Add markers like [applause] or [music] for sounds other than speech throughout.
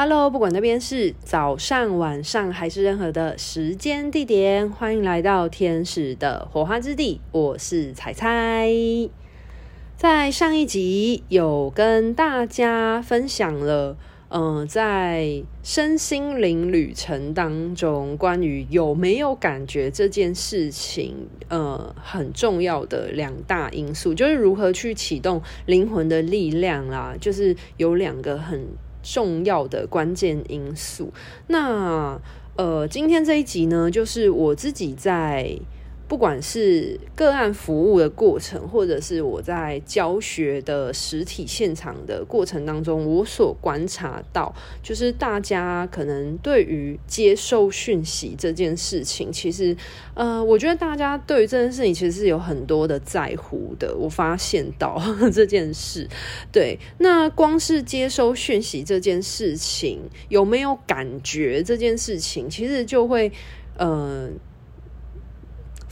Hello，不管那边是早上、晚上还是任何的时间地点，欢迎来到天使的火花之地。我是彩彩。在上一集有跟大家分享了，嗯、在身心灵旅程当中，关于有没有感觉这件事情，呃，很重要的两大因素，就是如何去启动灵魂的力量啦，就是有两个很。重要的关键因素。那呃，今天这一集呢，就是我自己在。不管是个案服务的过程，或者是我在教学的实体现场的过程当中，我所观察到，就是大家可能对于接受讯息这件事情，其实，呃，我觉得大家对于这件事情其实是有很多的在乎的。我发现到 [laughs] 这件事，对，那光是接收讯息这件事情，有没有感觉这件事情，其实就会，呃。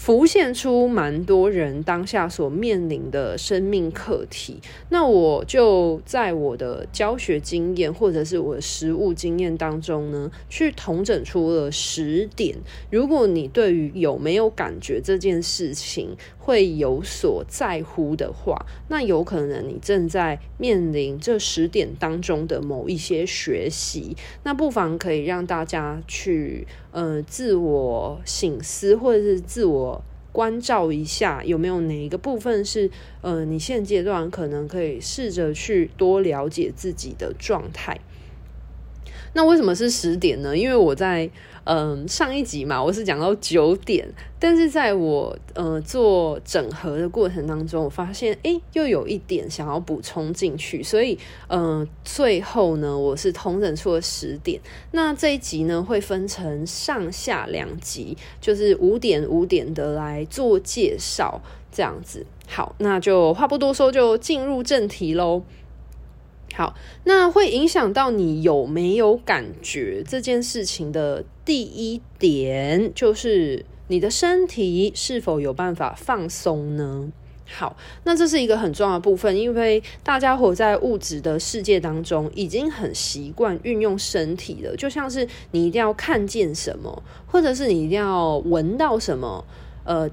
浮现出蛮多人当下所面临的生命课题，那我就在我的教学经验或者是我的实务经验当中呢，去统整出了十点。如果你对于有没有感觉这件事情会有所在乎的话，那有可能你正在面临这十点当中的某一些学习，那不妨可以让大家去呃自我醒思或者是自我关照一下，有没有哪一个部分是呃你现阶段可能可以试着去多了解自己的状态。那为什么是十点呢？因为我在嗯上一集嘛，我是讲到九点，但是在我呃做整合的过程当中，我发现诶又有一点想要补充进去，所以嗯、最后呢，我是统整出了十点。那这一集呢会分成上下两集，就是五点五点的来做介绍，这样子。好，那就话不多说，就进入正题喽。好，那会影响到你有没有感觉这件事情的第一点，就是你的身体是否有办法放松呢？好，那这是一个很重要的部分，因为大家活在物质的世界当中，已经很习惯运用身体了，就像是你一定要看见什么，或者是你一定要闻到什么，呃。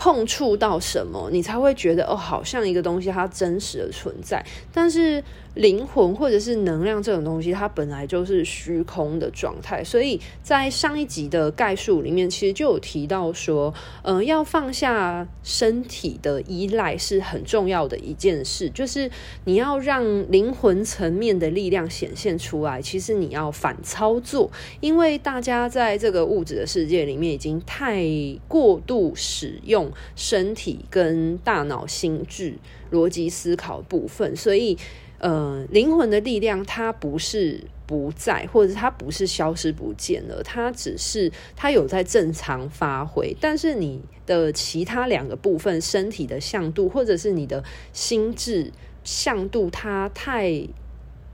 碰触到什么，你才会觉得哦，好像一个东西它真实的存在。但是灵魂或者是能量这种东西，它本来就是虚空的状态。所以在上一集的概述里面，其实就有提到说，嗯、呃，要放下身体的依赖是很重要的一件事，就是你要让灵魂层面的力量显现出来。其实你要反操作，因为大家在这个物质的世界里面已经太过度使用。身体跟大脑、心智、逻辑思考部分，所以，呃，灵魂的力量它不是不在，或者它不是消失不见了，它只是它有在正常发挥。但是你的其他两个部分，身体的向度，或者是你的心智向度，它太。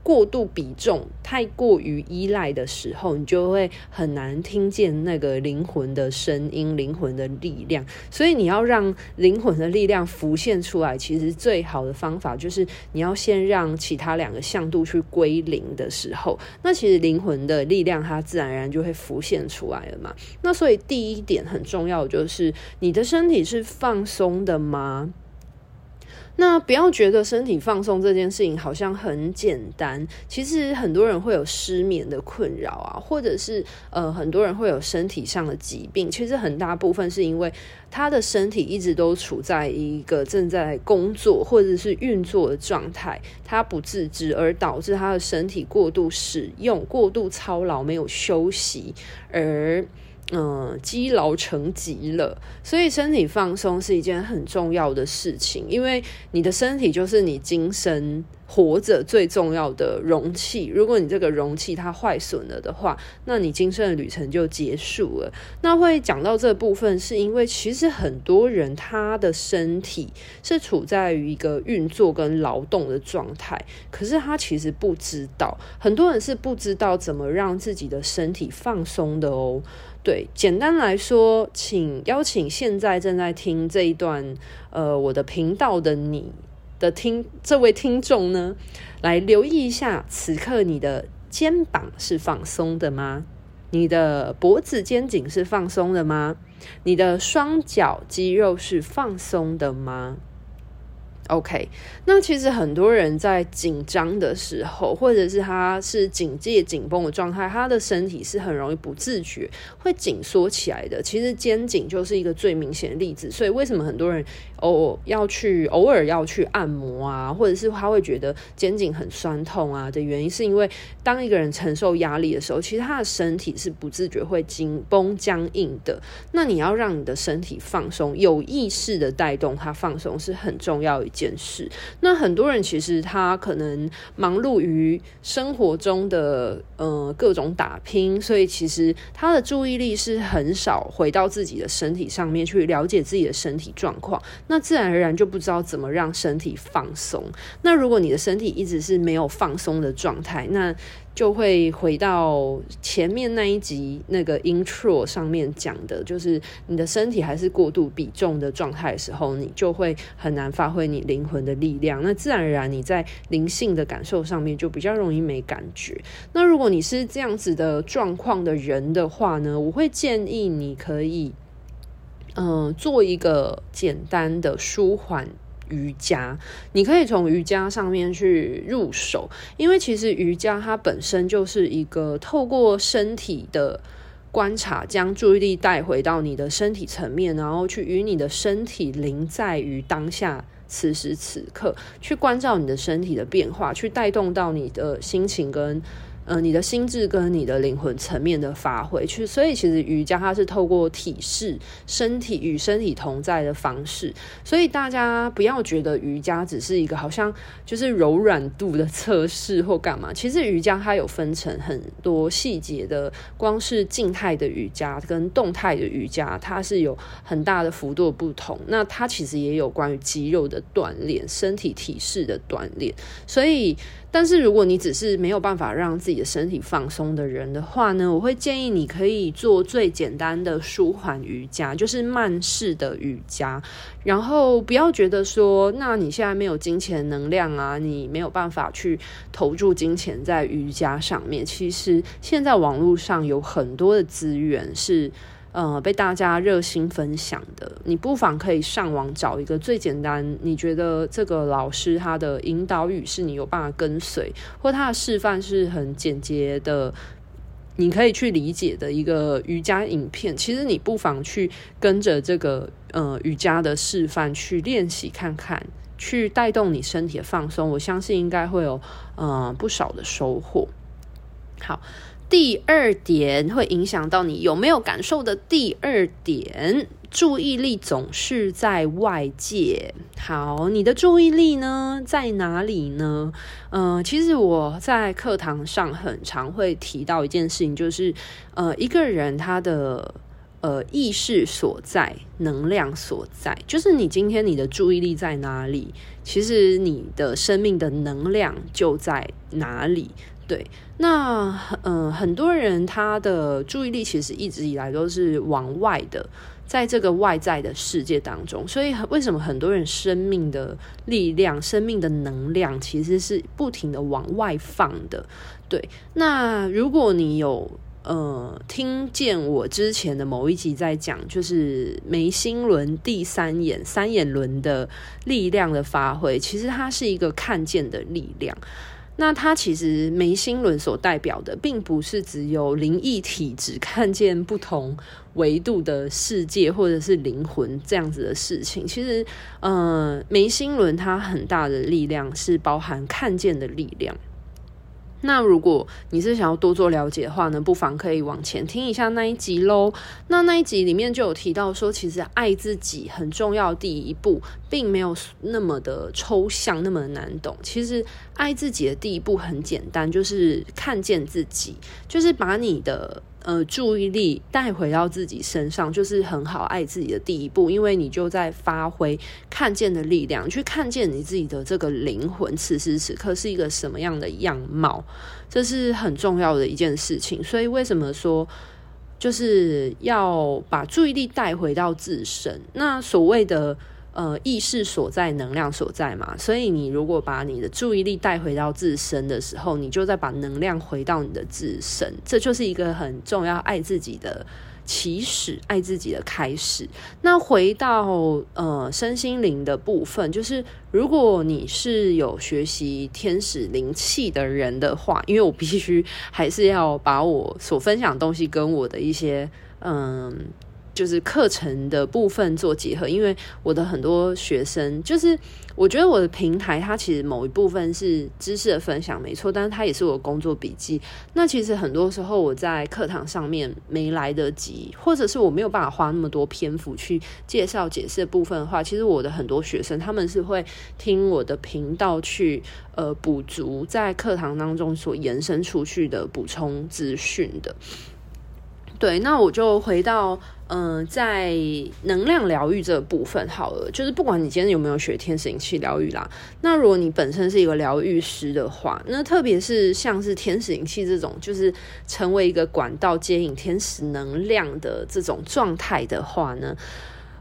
过度比重太过于依赖的时候，你就会很难听见那个灵魂的声音、灵魂的力量。所以你要让灵魂的力量浮现出来，其实最好的方法就是你要先让其他两个向度去归零的时候，那其实灵魂的力量它自然而然就会浮现出来了嘛。那所以第一点很重要，就是你的身体是放松的吗？那不要觉得身体放松这件事情好像很简单，其实很多人会有失眠的困扰啊，或者是呃很多人会有身体上的疾病，其实很大部分是因为他的身体一直都处在一个正在工作或者是运作的状态，他不自知而导致他的身体过度使用、过度操劳，没有休息而。嗯，积劳成疾了，所以身体放松是一件很重要的事情，因为你的身体就是你今生活着最重要的容器。如果你这个容器它坏损了的话，那你今生的旅程就结束了。那会讲到这部分，是因为其实很多人他的身体是处在于一个运作跟劳动的状态，可是他其实不知道，很多人是不知道怎么让自己的身体放松的哦。对，简单来说，请邀请现在正在听这一段，呃，我的频道的你的听这位听众呢，来留意一下此刻你的肩膀是放松的吗？你的脖子、肩颈是放松的吗？你的双脚肌肉是放松的吗？OK，那其实很多人在紧张的时候，或者是他是警戒紧绷的状态，他的身体是很容易不自觉会紧缩起来的。其实肩颈就是一个最明显的例子。所以为什么很多人偶要去偶尔要去按摩啊，或者是他会觉得肩颈很酸痛啊的原因，是因为当一个人承受压力的时候，其实他的身体是不自觉会紧绷僵硬的。那你要让你的身体放松，有意识的带动它放松是很重要的。件事，那很多人其实他可能忙碌于生活中的呃各种打拼，所以其实他的注意力是很少回到自己的身体上面去了解自己的身体状况，那自然而然就不知道怎么让身体放松。那如果你的身体一直是没有放松的状态，那就会回到前面那一集那个 intro 上面讲的，就是你的身体还是过度比重的状态的时候，你就会很难发挥你灵魂的力量。那自然而然你在灵性的感受上面就比较容易没感觉。那如果你是这样子的状况的人的话呢，我会建议你可以，嗯、做一个简单的舒缓。瑜伽，你可以从瑜伽上面去入手，因为其实瑜伽它本身就是一个透过身体的观察，将注意力带回到你的身体层面，然后去与你的身体临在于当下，此时此刻，去关照你的身体的变化，去带动到你的心情跟。呃，你的心智跟你的灵魂层面的发挥，去，所以其实瑜伽它是透过体式、身体与身体同在的方式，所以大家不要觉得瑜伽只是一个好像就是柔软度的测试或干嘛，其实瑜伽它有分成很多细节的，光是静态的瑜伽跟动态的瑜伽，它是有很大的幅度不同。那它其实也有关于肌肉的锻炼、身体体式的锻炼，所以。但是如果你只是没有办法让自己的身体放松的人的话呢，我会建议你可以做最简单的舒缓瑜伽，就是慢式的瑜伽。然后不要觉得说，那你现在没有金钱能量啊，你没有办法去投注金钱在瑜伽上面。其实现在网络上有很多的资源是。呃，被大家热心分享的，你不妨可以上网找一个最简单，你觉得这个老师他的引导语是你有办法跟随，或他的示范是很简洁的，你可以去理解的一个瑜伽影片。其实你不妨去跟着这个呃瑜伽的示范去练习看看，去带动你身体的放松，我相信应该会有呃不少的收获。好。第二点会影响到你有没有感受的第二点，注意力总是在外界。好，你的注意力呢，在哪里呢？呃，其实我在课堂上很常会提到一件事情，就是呃，一个人他的呃意识所在，能量所在，就是你今天你的注意力在哪里，其实你的生命的能量就在哪里。对，那嗯、很多人他的注意力其实一直以来都是往外的，在这个外在的世界当中，所以为什么很多人生命的力量、生命的能量其实是不停的往外放的？对，那如果你有呃听见我之前的某一集在讲，就是眉心轮第三眼、三眼轮的力量的发挥，其实它是一个看见的力量。那它其实眉心轮所代表的，并不是只有灵异体质看见不同维度的世界，或者是灵魂这样子的事情。其实，呃，眉心轮它很大的力量是包含看见的力量。那如果你是想要多做了解的话呢，不妨可以往前听一下那一集喽。那那一集里面就有提到说，其实爱自己很重要，第一步并没有那么的抽象，那么难懂。其实爱自己的第一步很简单，就是看见自己，就是把你的。呃，注意力带回到自己身上，就是很好爱自己的第一步。因为你就在发挥看见的力量，去看见你自己的这个灵魂，此时此刻是一个什么样的样貌，这是很重要的一件事情。所以，为什么说就是要把注意力带回到自身？那所谓的呃意识所在，能量所在嘛。所以你如果把你的注意力带回到自身的时候，你就再把能量回到你的自身，这就是一个很重要爱自己的。起始爱自己的开始。那回到呃身心灵的部分，就是如果你是有学习天使灵气的人的话，因为我必须还是要把我所分享的东西跟我的一些嗯。就是课程的部分做结合，因为我的很多学生，就是我觉得我的平台，它其实某一部分是知识的分享，没错，但是它也是我的工作笔记。那其实很多时候我在课堂上面没来得及，或者是我没有办法花那么多篇幅去介绍解释的部分的话，其实我的很多学生他们是会听我的频道去呃补足在课堂当中所延伸出去的补充资讯的。对，那我就回到，嗯、在能量疗愈这个部分好了。就是不管你今天有没有学天使灵气疗愈啦，那如果你本身是一个疗愈师的话，那特别是像是天使灵气这种，就是成为一个管道接引天使能量的这种状态的话呢，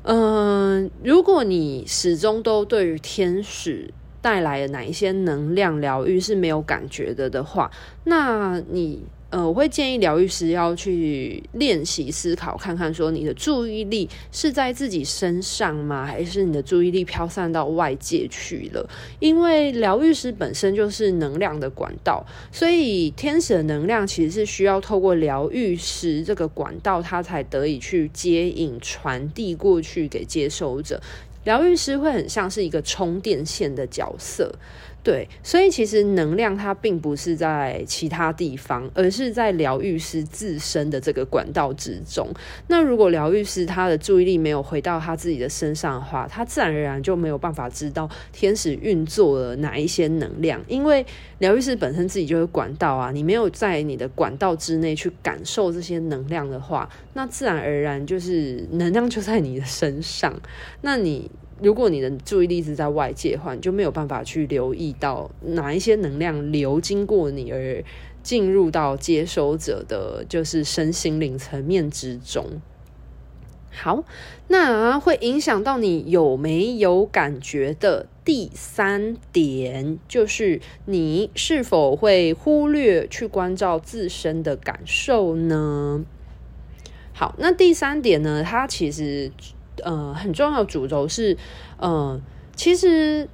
嗯、如果你始终都对于天使带来的哪一些能量疗愈是没有感觉的的话，那你。呃，我会建议疗愈师要去练习思考，看看说你的注意力是在自己身上吗？还是你的注意力飘散到外界去了？因为疗愈师本身就是能量的管道，所以天使的能量其实是需要透过疗愈师这个管道，它才得以去接引、传递过去给接收者。疗愈师会很像是一个充电线的角色。对，所以其实能量它并不是在其他地方，而是在疗愈师自身的这个管道之中。那如果疗愈师他的注意力没有回到他自己的身上的话，他自然而然就没有办法知道天使运作了哪一些能量，因为疗愈师本身自己就是管道啊，你没有在你的管道之内去感受这些能量的话，那自然而然就是能量就在你的身上，那你。如果你的注意力是在外界的话，你就没有办法去留意到哪一些能量流经过你而进入到接收者的，就是身心灵层面之中。好，那会影响到你有没有感觉的第三点，就是你是否会忽略去关照自身的感受呢？好，那第三点呢，它其实。呃，很重要的主轴是，呃，其实，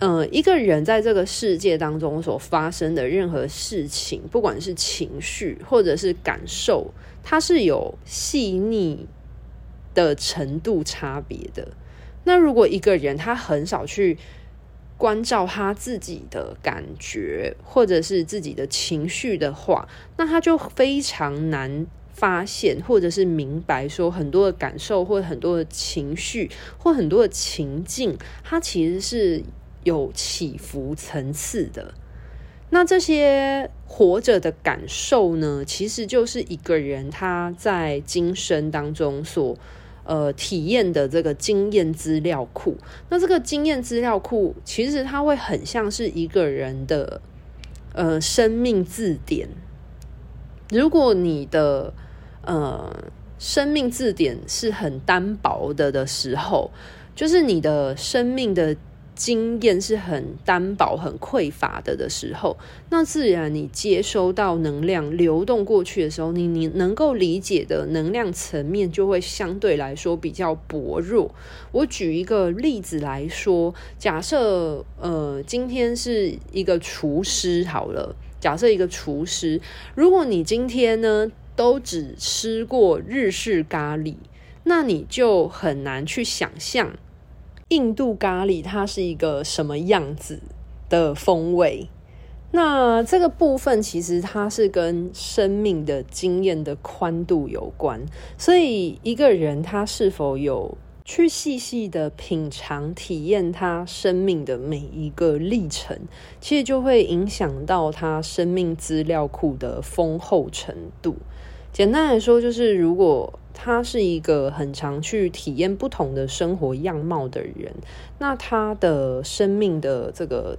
呃，一个人在这个世界当中所发生的任何事情，不管是情绪或者是感受，它是有细腻的程度差别的。那如果一个人他很少去关照他自己的感觉或者是自己的情绪的话，那他就非常难。发现或者是明白，说很多的感受或很多的情绪或很多的情境，它其实是有起伏层次的。那这些活着的感受呢，其实就是一个人他在今生当中所呃体验的这个经验资料库。那这个经验资料库，其实它会很像是一个人的呃生命字典。如果你的呃，生命字典是很单薄的的时候，就是你的生命的经验是很单薄、很匮乏的的时候，那自然你接收到能量流动过去的时候，你你能够理解的能量层面就会相对来说比较薄弱。我举一个例子来说，假设呃，今天是一个厨师好了，假设一个厨师，如果你今天呢，都只吃过日式咖喱，那你就很难去想象印度咖喱它是一个什么样子的风味。那这个部分其实它是跟生命的经验的宽度有关，所以一个人他是否有去细细的品尝、体验他生命的每一个历程，其实就会影响到他生命资料库的丰厚程度。简单来说，就是如果他是一个很常去体验不同的生活样貌的人，那他的生命的这个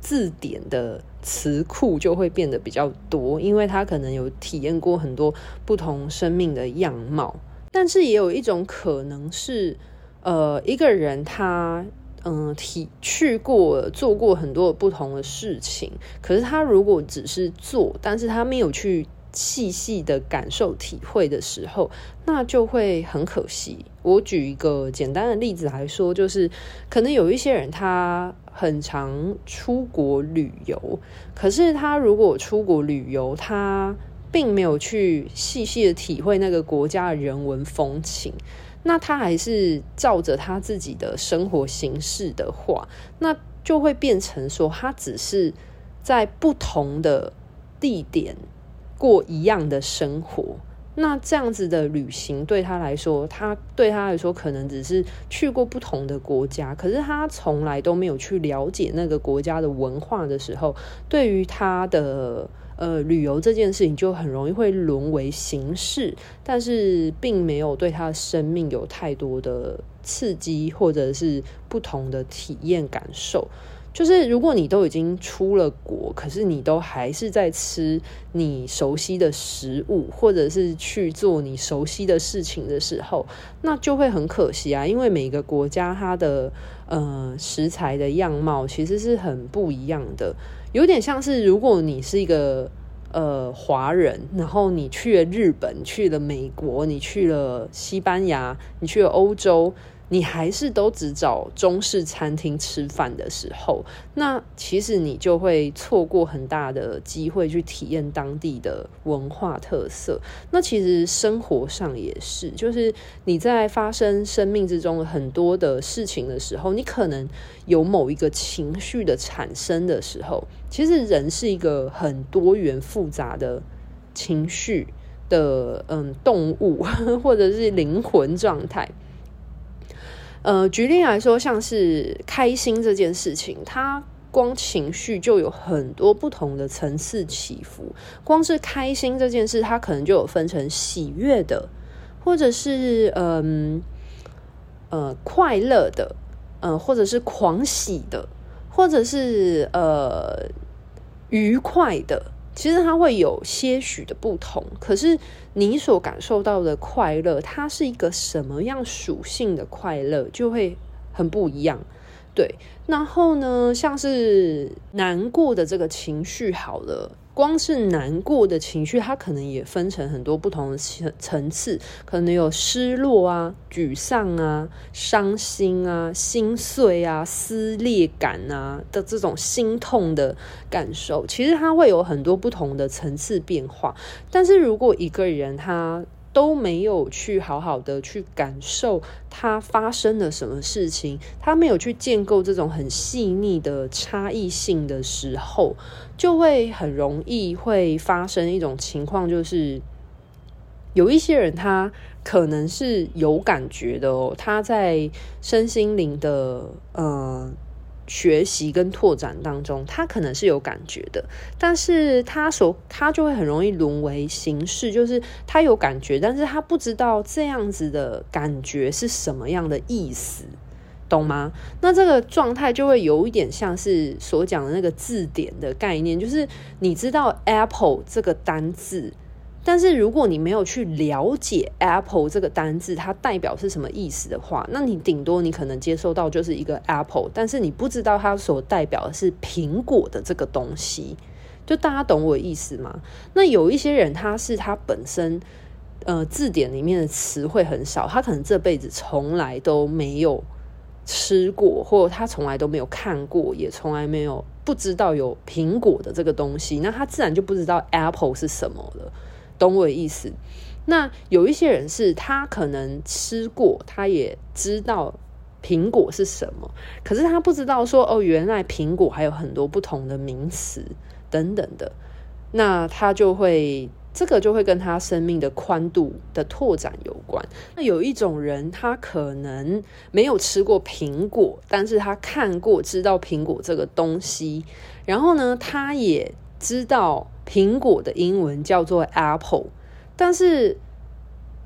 字典的词库就会变得比较多，因为他可能有体验过很多不同生命的样貌。但是也有一种可能是，呃，一个人他嗯，体去过做过很多不同的事情，可是他如果只是做，但是他没有去细细的感受体会的时候，那就会很可惜。我举一个简单的例子来说，就是可能有一些人他很常出国旅游，可是他如果出国旅游，他并没有去细细的体会那个国家的人文风情。那他还是照着他自己的生活形式的话，那就会变成说，他只是在不同的地点过一样的生活。那这样子的旅行对他来说，他对他来说可能只是去过不同的国家，可是他从来都没有去了解那个国家的文化的时候，对于他的。呃，旅游这件事情就很容易会沦为形式，但是并没有对他的生命有太多的刺激，或者是不同的体验感受。就是如果你都已经出了国，可是你都还是在吃你熟悉的食物，或者是去做你熟悉的事情的时候，那就会很可惜啊。因为每个国家它的呃食材的样貌其实是很不一样的。有点像是，如果你是一个呃华人，然后你去了日本，去了美国，你去了西班牙，你去了欧洲。你还是都只找中式餐厅吃饭的时候，那其实你就会错过很大的机会去体验当地的文化特色。那其实生活上也是，就是你在发生生命之中很多的事情的时候，你可能有某一个情绪的产生的时候，其实人是一个很多元复杂的情绪的嗯动物，[laughs] 或者是灵魂状态。呃，举例来说，像是开心这件事情，它光情绪就有很多不同的层次起伏。光是开心这件事，它可能就有分成喜悦的，或者是嗯呃，快乐的，嗯、呃，或者是狂喜的，或者是呃愉快的。其实它会有些许的不同，可是你所感受到的快乐，它是一个什么样属性的快乐，就会很不一样。对，然后呢，像是难过的这个情绪，好了。光是难过的情绪，它可能也分成很多不同的层层次，可能有失落啊、沮丧啊、伤心啊、心碎啊、撕裂感啊的这种心痛的感受。其实它会有很多不同的层次变化。但是如果一个人他都没有去好好的去感受它发生了什么事情，他没有去建构这种很细腻的差异性的时候，就会很容易会发生一种情况，就是有一些人他可能是有感觉的哦，他在身心灵的呃。学习跟拓展当中，他可能是有感觉的，但是他所他就会很容易沦为形式，就是他有感觉，但是他不知道这样子的感觉是什么样的意思，懂吗？那这个状态就会有一点像是所讲的那个字典的概念，就是你知道 Apple 这个单字。但是如果你没有去了解 Apple 这个单字它代表是什么意思的话，那你顶多你可能接受到就是一个 Apple，但是你不知道它所代表的是苹果的这个东西。就大家懂我意思吗？那有一些人他是他本身呃字典里面的词汇很少，他可能这辈子从来都没有吃过，或者他从来都没有看过，也从来没有不知道有苹果的这个东西，那他自然就不知道 Apple 是什么了。懂我的意思？那有一些人是他可能吃过，他也知道苹果是什么，可是他不知道说哦，原来苹果还有很多不同的名词等等的。那他就会这个就会跟他生命的宽度的拓展有关。那有一种人，他可能没有吃过苹果，但是他看过知道苹果这个东西，然后呢，他也知道。苹果的英文叫做 Apple，但是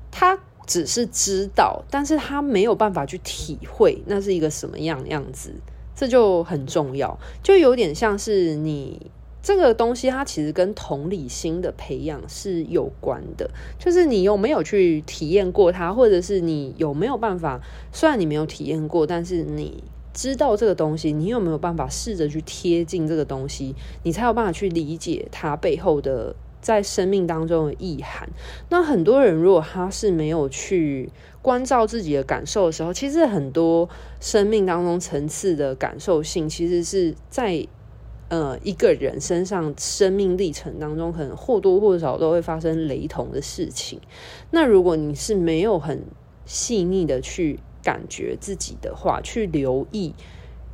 他只是知道，但是他没有办法去体会那是一个什么样样子，这就很重要，就有点像是你这个东西它其实跟同理心的培养是有关的，就是你有没有去体验过它，或者是你有没有办法，虽然你没有体验过，但是你知道这个东西，你有没有办法试着去贴近这个东西，你才有办法去理解它背后的在生命当中的意涵。那很多人如果他是没有去关照自己的感受的时候，其实很多生命当中层次的感受性，其实是在。呃，一个人身上生命历程当中，可能或多或少都会发生雷同的事情。那如果你是没有很细腻的去感觉自己的话，去留意、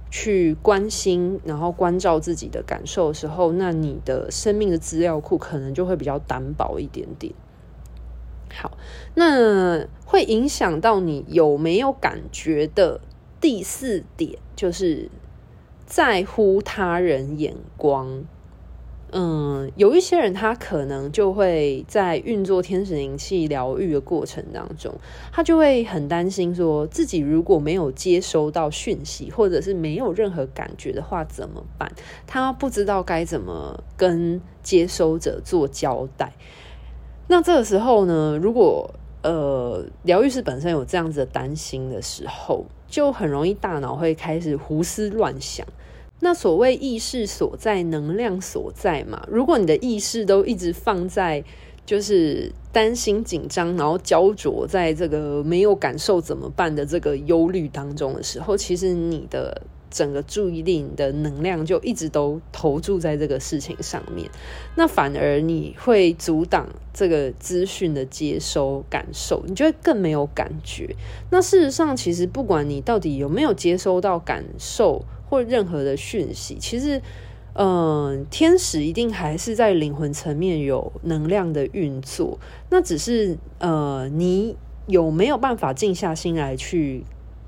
去关心，然后关照自己的感受的时候，那你的生命的资料库可能就会比较单薄一点点。好，那会影响到你有没有感觉的第四点就是。在乎他人眼光，嗯，有一些人他可能就会在运作天使灵气疗愈的过程当中，他就会很担心说，自己如果没有接收到讯息，或者是没有任何感觉的话怎么办？他不知道该怎么跟接收者做交代。那这个时候呢，如果呃疗愈师本身有这样子的担心的时候，就很容易大脑会开始胡思乱想。那所谓意识所在，能量所在嘛。如果你的意识都一直放在就是担心、紧张，然后焦灼在这个没有感受怎么办的这个忧虑当中的时候，其实你的整个注意力、你的能量就一直都投注在这个事情上面。那反而你会阻挡这个资讯的接收、感受，你就会更没有感觉。那事实上，其实不管你到底有没有接收到感受，或任何的讯息，其实，嗯、呃，天使一定还是在灵魂层面有能量的运作。那只是，呃，你有没有办法静下心来去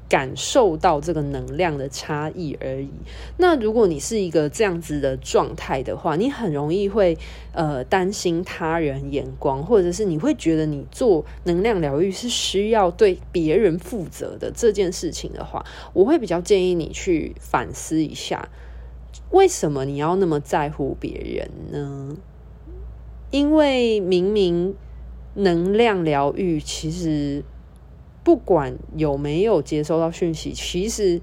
感受到这个能量的差异而已。那如果你是一个这样子的状态的话，你很容易会呃担心他人眼光，或者是你会觉得你做能量疗愈是需要对别人负责的这件事情的话，我会比较建议你去反思一下，为什么你要那么在乎别人呢？因为明明能量疗愈其实。不管有没有接收到讯息，其实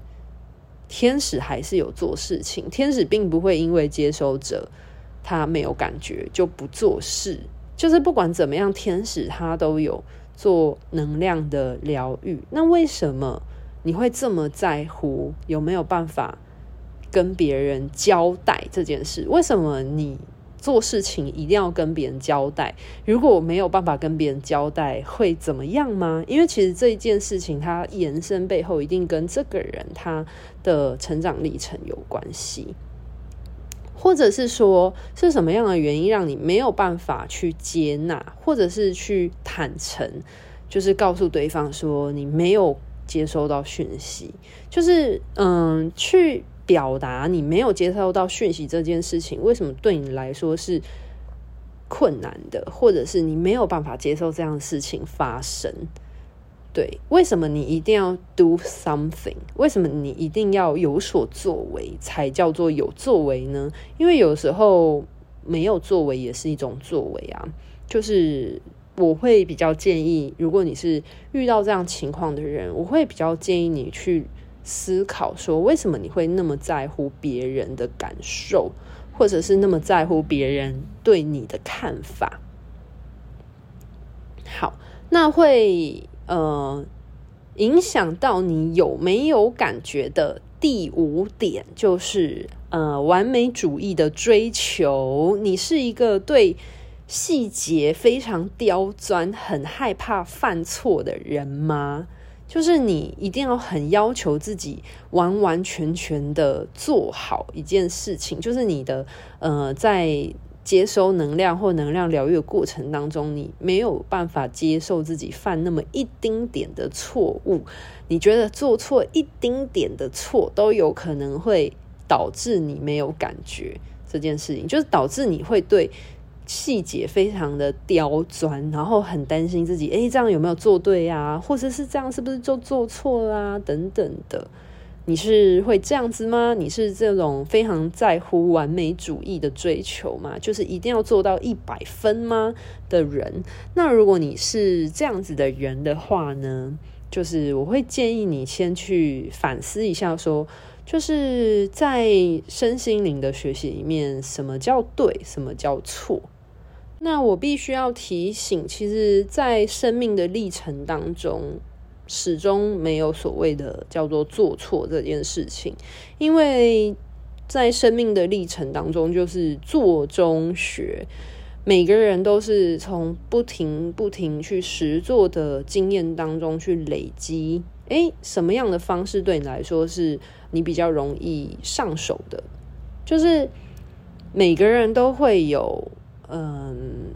天使还是有做事情。天使并不会因为接收者他没有感觉就不做事。就是不管怎么样，天使他都有做能量的疗愈。那为什么你会这么在乎有没有办法跟别人交代这件事？为什么你？做事情一定要跟别人交代，如果我没有办法跟别人交代，会怎么样吗？因为其实这一件事情，它延伸背后一定跟这个人他的成长历程有关系，或者是说是什么样的原因让你没有办法去接纳，或者是去坦诚，就是告诉对方说你没有接收到讯息，就是嗯去。表达你没有接收到讯息这件事情，为什么对你来说是困难的，或者是你没有办法接受这样的事情发生？对，为什么你一定要 do something？为什么你一定要有所作为才叫做有作为呢？因为有时候没有作为也是一种作为啊。就是我会比较建议，如果你是遇到这样情况的人，我会比较建议你去。思考说，为什么你会那么在乎别人的感受，或者是那么在乎别人对你的看法？好，那会呃影响到你有没有感觉的第五点，就是呃完美主义的追求。你是一个对细节非常刁钻、很害怕犯错的人吗？就是你一定要很要求自己完完全全的做好一件事情，就是你的呃，在接收能量或能量疗愈的过程当中，你没有办法接受自己犯那么一丁点的错误，你觉得做错一丁点的错都有可能会导致你没有感觉这件事情，就是导致你会对。细节非常的刁钻，然后很担心自己，诶，这样有没有做对呀？或者是这样是不是就做错啦？等等的，你是会这样子吗？你是这种非常在乎完美主义的追求吗？就是一定要做到一百分吗的人？那如果你是这样子的人的话呢，就是我会建议你先去反思一下，说就是在身心灵的学习里面，什么叫对，什么叫错？那我必须要提醒，其实，在生命的历程当中，始终没有所谓的叫做做错这件事情，因为在生命的历程当中，就是做中学，每个人都是从不停不停去实做的经验当中去累积。诶，什么样的方式对你来说是你比较容易上手的？就是每个人都会有。嗯，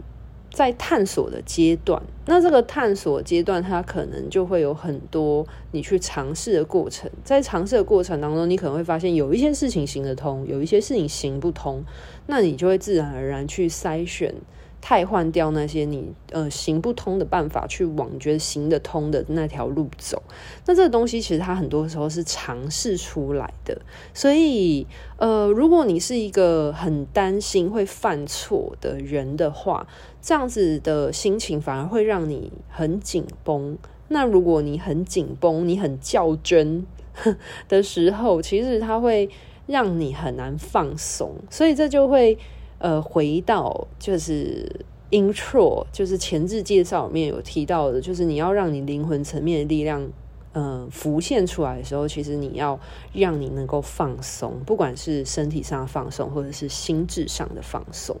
在探索的阶段，那这个探索阶段，它可能就会有很多你去尝试的过程。在尝试的过程当中，你可能会发现有一些事情行得通，有一些事情行不通，那你就会自然而然去筛选。汰换掉那些你呃行不通的办法，去往觉得行得通的那条路走。那这个东西其实它很多时候是尝试出来的。所以呃，如果你是一个很担心会犯错的人的话，这样子的心情反而会让你很紧绷。那如果你很紧绷，你很较真 [laughs] 的时候，其实它会让你很难放松。所以这就会。呃，回到就是 intro，就是前置介绍里面有提到的，就是你要让你灵魂层面的力量，呃，浮现出来的时候，其实你要让你能够放松，不管是身体上的放松，或者是心智上的放松。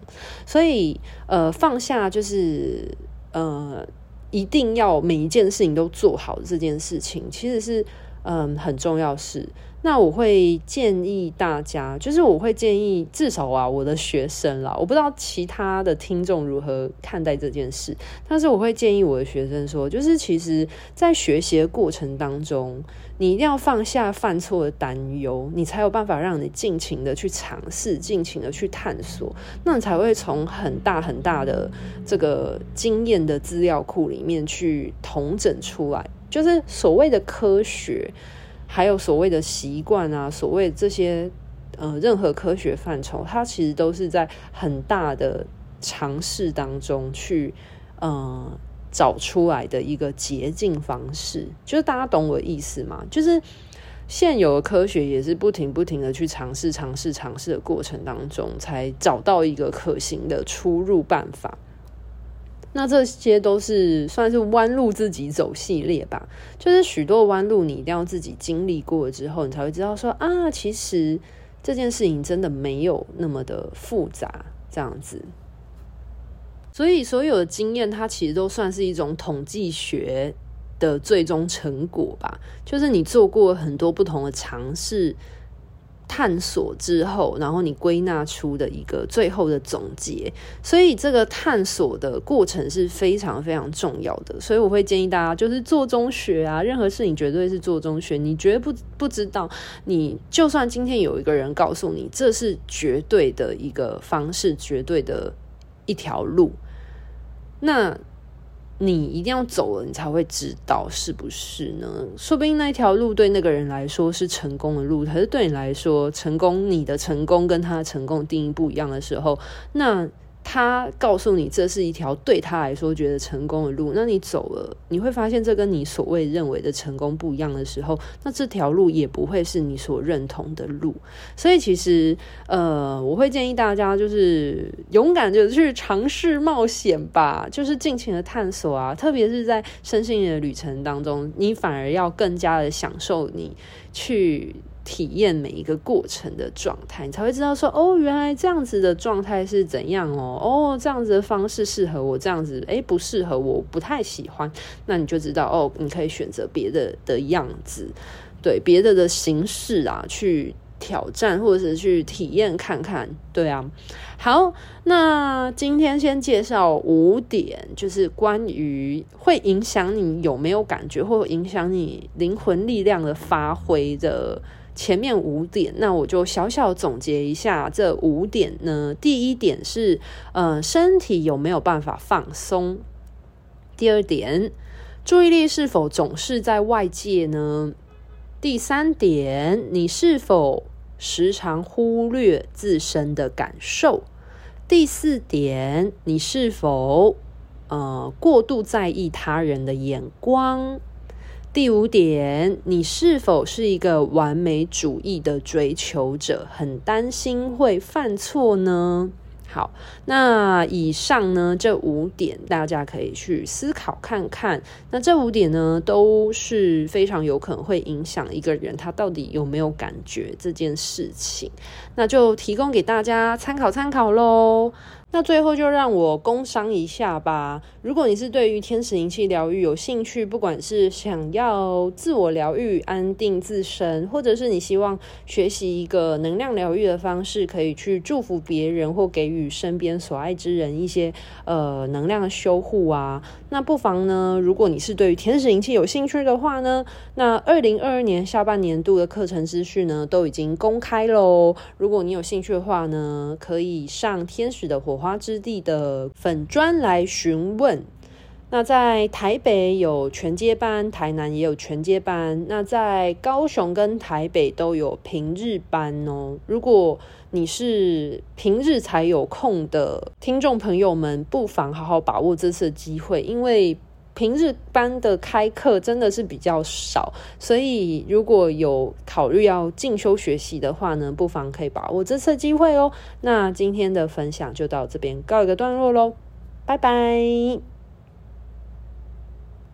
所以，呃，放下就是呃，一定要每一件事情都做好这件事情，其实是嗯、很重要事。那我会建议大家，就是我会建议至少啊，我的学生啦，我不知道其他的听众如何看待这件事，但是我会建议我的学生说，就是其实，在学习的过程当中，你一定要放下犯错的担忧，你才有办法让你尽情的去尝试，尽情的去探索，那你才会从很大很大的这个经验的资料库里面去统整出来，就是所谓的科学。还有所谓的习惯啊，所谓这些呃，任何科学范畴，它其实都是在很大的尝试当中去呃找出来的一个捷径方式。就是大家懂我意思吗？就是现有的科学也是不停不停的去尝试、尝试、尝试的过程当中，才找到一个可行的出入办法。那这些都是算是弯路自己走系列吧，就是许多弯路你一定要自己经历过之后，你才会知道说啊，其实这件事情真的没有那么的复杂，这样子。所以所有的经验，它其实都算是一种统计学的最终成果吧，就是你做过很多不同的尝试。探索之后，然后你归纳出的一个最后的总结，所以这个探索的过程是非常非常重要的。所以我会建议大家，就是做中学啊，任何事情绝对是做中学。你绝对不不知道，你就算今天有一个人告诉你这是绝对的一个方式，绝对的一条路，那。你一定要走了，你才会知道是不是呢？说不定那条路对那个人来说是成功的路，可是对你来说，成功，你的成功跟他的成功定义不一样的时候，那。他告诉你这是一条对他来说觉得成功的路，那你走了，你会发现这跟你所谓认为的成功不一样的时候，那这条路也不会是你所认同的路。所以其实，呃，我会建议大家就是勇敢的去尝试冒险吧，就是尽情的探索啊，特别是在身心的旅程当中，你反而要更加的享受你去。体验每一个过程的状态，你才会知道说哦，原来这样子的状态是怎样哦，哦，这样子的方式适合我，这样子诶不适合我，不太喜欢，那你就知道哦，你可以选择别的的样子，对，别的的形式啊，去挑战或者是去体验看看，对啊。好，那今天先介绍五点，就是关于会影响你有没有感觉，或影响你灵魂力量的发挥的。前面五点，那我就小小总结一下这五点呢。第一点是，呃，身体有没有办法放松？第二点，注意力是否总是在外界呢？第三点，你是否时常忽略自身的感受？第四点，你是否呃过度在意他人的眼光？第五点，你是否是一个完美主义的追求者，很担心会犯错呢？好，那以上呢，这五点大家可以去思考看看。那这五点呢，都是非常有可能会影响一个人他到底有没有感觉这件事情。那就提供给大家参考参考喽。那最后就让我工商一下吧。如果你是对于天使灵气疗愈有兴趣，不管是想要自我疗愈、安定自身，或者是你希望学习一个能量疗愈的方式，可以去祝福别人或给予身边所爱之人一些呃能量修护啊，那不妨呢，如果你是对于天使灵气有兴趣的话呢，那二零二二年下半年度的课程资讯呢都已经公开喽。如果你有兴趣的话呢，可以上天使的活花之地的粉砖来询问。那在台北有全接班，台南也有全接班。那在高雄跟台北都有平日班哦。如果你是平日才有空的听众朋友们，不妨好好把握这次机会，因为平日班的开课真的是比较少，所以如果有考虑要进修学习的话呢，不妨可以把握这次机会哦。那今天的分享就到这边告一个段落喽，拜拜。